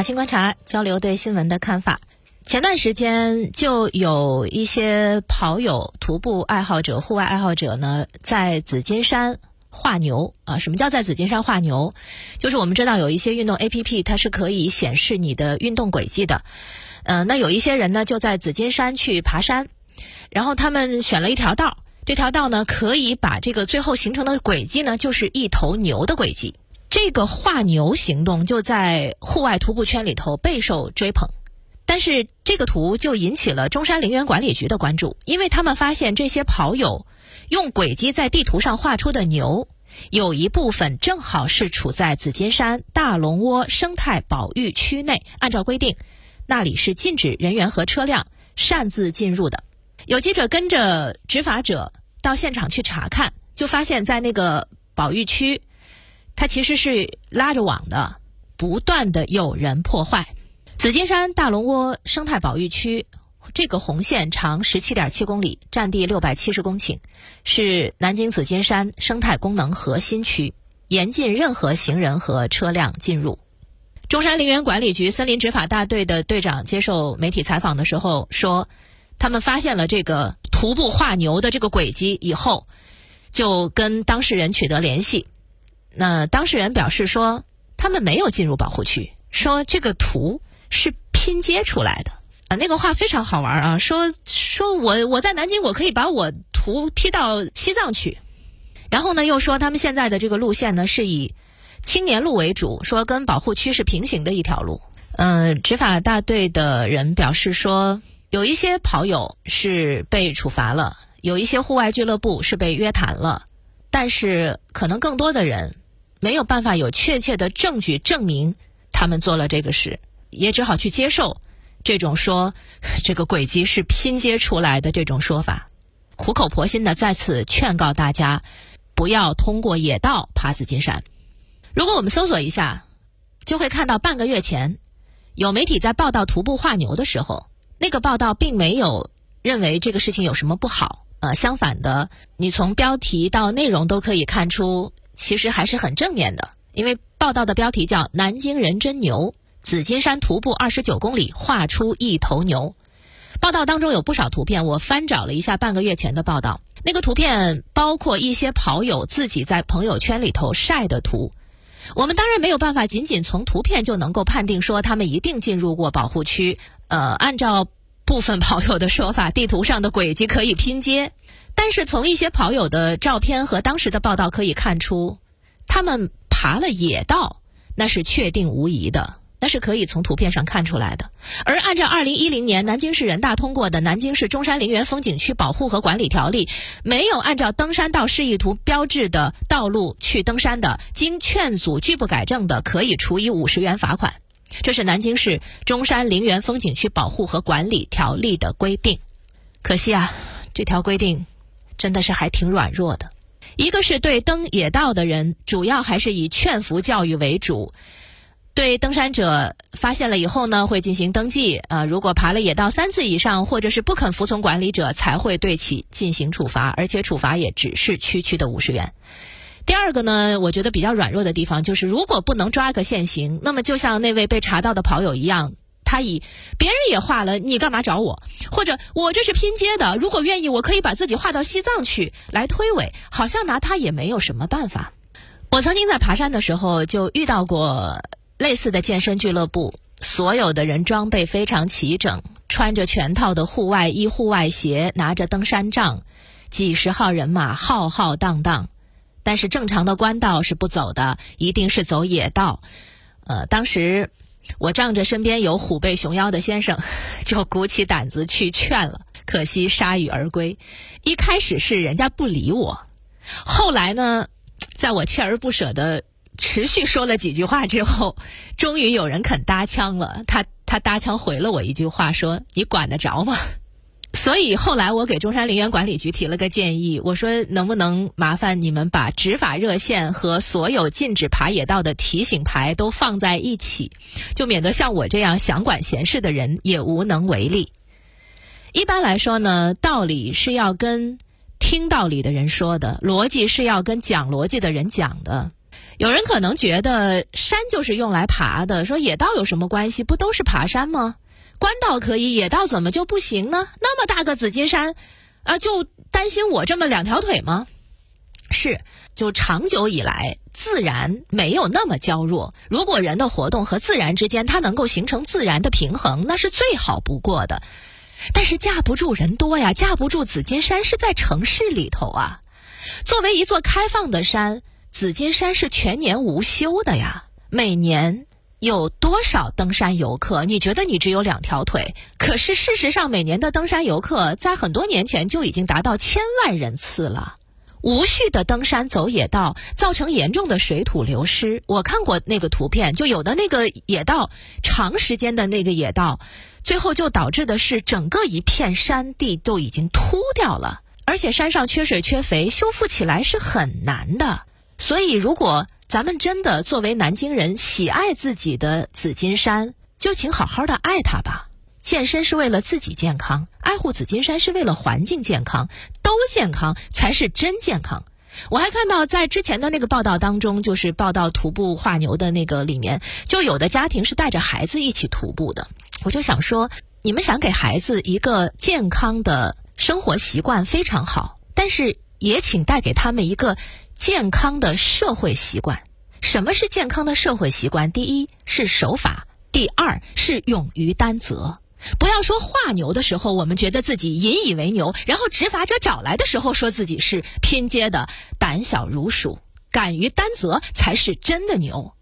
马青观察交流对新闻的看法。前段时间就有一些跑友、徒步爱好者、户外爱好者呢，在紫金山画牛啊。什么叫在紫金山画牛？就是我们知道有一些运动 A P P，它是可以显示你的运动轨迹的。嗯，那有一些人呢，就在紫金山去爬山，然后他们选了一条道，这条道呢，可以把这个最后形成的轨迹呢，就是一头牛的轨迹。这个画牛行动就在户外徒步圈里头备受追捧。但是这个图就引起了中山陵园管理局的关注，因为他们发现这些跑友用轨迹在地图上画出的牛，有一部分正好是处在紫金山大龙窝生态保育区内，按照规定，那里是禁止人员和车辆擅自进入的。有记者跟着执法者到现场去查看，就发现，在那个保育区，它其实是拉着网的，不断的有人破坏。紫金山大龙窝生态保育区，这个红线长十七点七公里，占地六百七十公顷，是南京紫金山生态功能核心区，严禁任何行人和车辆进入。中山陵园管理局森林执法大队的队长接受媒体采访的时候说，他们发现了这个徒步画牛的这个轨迹以后，就跟当事人取得联系。那当事人表示说，他们没有进入保护区，说这个图。是拼接出来的啊！那个话非常好玩啊，说说我我在南京，我可以把我图 P 到西藏去。然后呢，又说他们现在的这个路线呢是以青年路为主，说跟保护区是平行的一条路。嗯，执法大队的人表示说，有一些跑友是被处罚了，有一些户外俱乐部是被约谈了，但是可能更多的人没有办法有确切的证据证明他们做了这个事。也只好去接受这种说这个轨迹是拼接出来的这种说法，苦口婆心的再次劝告大家，不要通过野道爬紫金山。如果我们搜索一下，就会看到半个月前有媒体在报道徒步画牛的时候，那个报道并没有认为这个事情有什么不好，呃，相反的，你从标题到内容都可以看出，其实还是很正面的，因为报道的标题叫“南京人真牛”。紫金山徒步二十九公里，画出一头牛。报道当中有不少图片，我翻找了一下半个月前的报道。那个图片包括一些跑友自己在朋友圈里头晒的图。我们当然没有办法仅仅从图片就能够判定说他们一定进入过保护区。呃，按照部分跑友的说法，地图上的轨迹可以拼接，但是从一些跑友的照片和当时的报道可以看出，他们爬了野道，那是确定无疑的。那是可以从图片上看出来的。而按照二零一零年南京市人大通过的《南京市中山陵园风景区保护和管理条例》，没有按照登山道示意图标志的道路去登山的，经劝阻拒不改正的，可以处以五十元罚款。这是南京市中山陵园风景区保护和管理条例的规定。可惜啊，这条规定真的是还挺软弱的。一个是对登野道的人，主要还是以劝服教育为主。对登山者发现了以后呢，会进行登记啊。如果爬了野道三次以上，或者是不肯服从管理者，才会对其进行处罚，而且处罚也只是区区的五十元。第二个呢，我觉得比较软弱的地方就是，如果不能抓个现行，那么就像那位被查到的跑友一样，他以别人也画了，你干嘛找我？或者我这是拼接的，如果愿意，我可以把自己画到西藏去来推诿，好像拿他也没有什么办法。我曾经在爬山的时候就遇到过。类似的健身俱乐部，所有的人装备非常齐整，穿着全套的户外衣、户外鞋，拿着登山杖，几十号人马浩浩荡荡。但是正常的官道是不走的，一定是走野道。呃，当时我仗着身边有虎背熊腰的先生，就鼓起胆子去劝了，可惜铩羽而归。一开始是人家不理我，后来呢，在我锲而不舍地。持续说了几句话之后，终于有人肯搭腔了。他他搭腔回了我一句话，说：“你管得着吗？”所以后来我给中山陵园管理局提了个建议，我说：“能不能麻烦你们把执法热线和所有禁止爬野道的提醒牌都放在一起，就免得像我这样想管闲事的人也无能为力。”一般来说呢，道理是要跟听道理的人说的，逻辑是要跟讲逻辑的人讲的。有人可能觉得山就是用来爬的，说野道有什么关系？不都是爬山吗？官道可以，野道怎么就不行呢？那么大个紫金山，啊，就担心我这么两条腿吗？是，就长久以来，自然没有那么娇弱。如果人的活动和自然之间，它能够形成自然的平衡，那是最好不过的。但是架不住人多呀，架不住紫金山是在城市里头啊。作为一座开放的山。紫金山是全年无休的呀，每年有多少登山游客？你觉得你只有两条腿，可是事实上，每年的登山游客在很多年前就已经达到千万人次了。无序的登山走野道，造成严重的水土流失。我看过那个图片，就有的那个野道，长时间的那个野道，最后就导致的是整个一片山地都已经秃掉了，而且山上缺水缺肥，修复起来是很难的。所以，如果咱们真的作为南京人喜爱自己的紫金山，就请好好的爱它吧。健身是为了自己健康，爱护紫金山是为了环境健康，都健康才是真健康。我还看到在之前的那个报道当中，就是报道徒步画牛的那个里面，就有的家庭是带着孩子一起徒步的。我就想说，你们想给孩子一个健康的生活习惯非常好，但是也请带给他们一个。健康的社会习惯，什么是健康的社会习惯？第一是守法，第二是勇于担责。不要说画牛的时候，我们觉得自己引以为牛，然后执法者找来的时候，说自己是拼接的、胆小如鼠。敢于担责才是真的牛。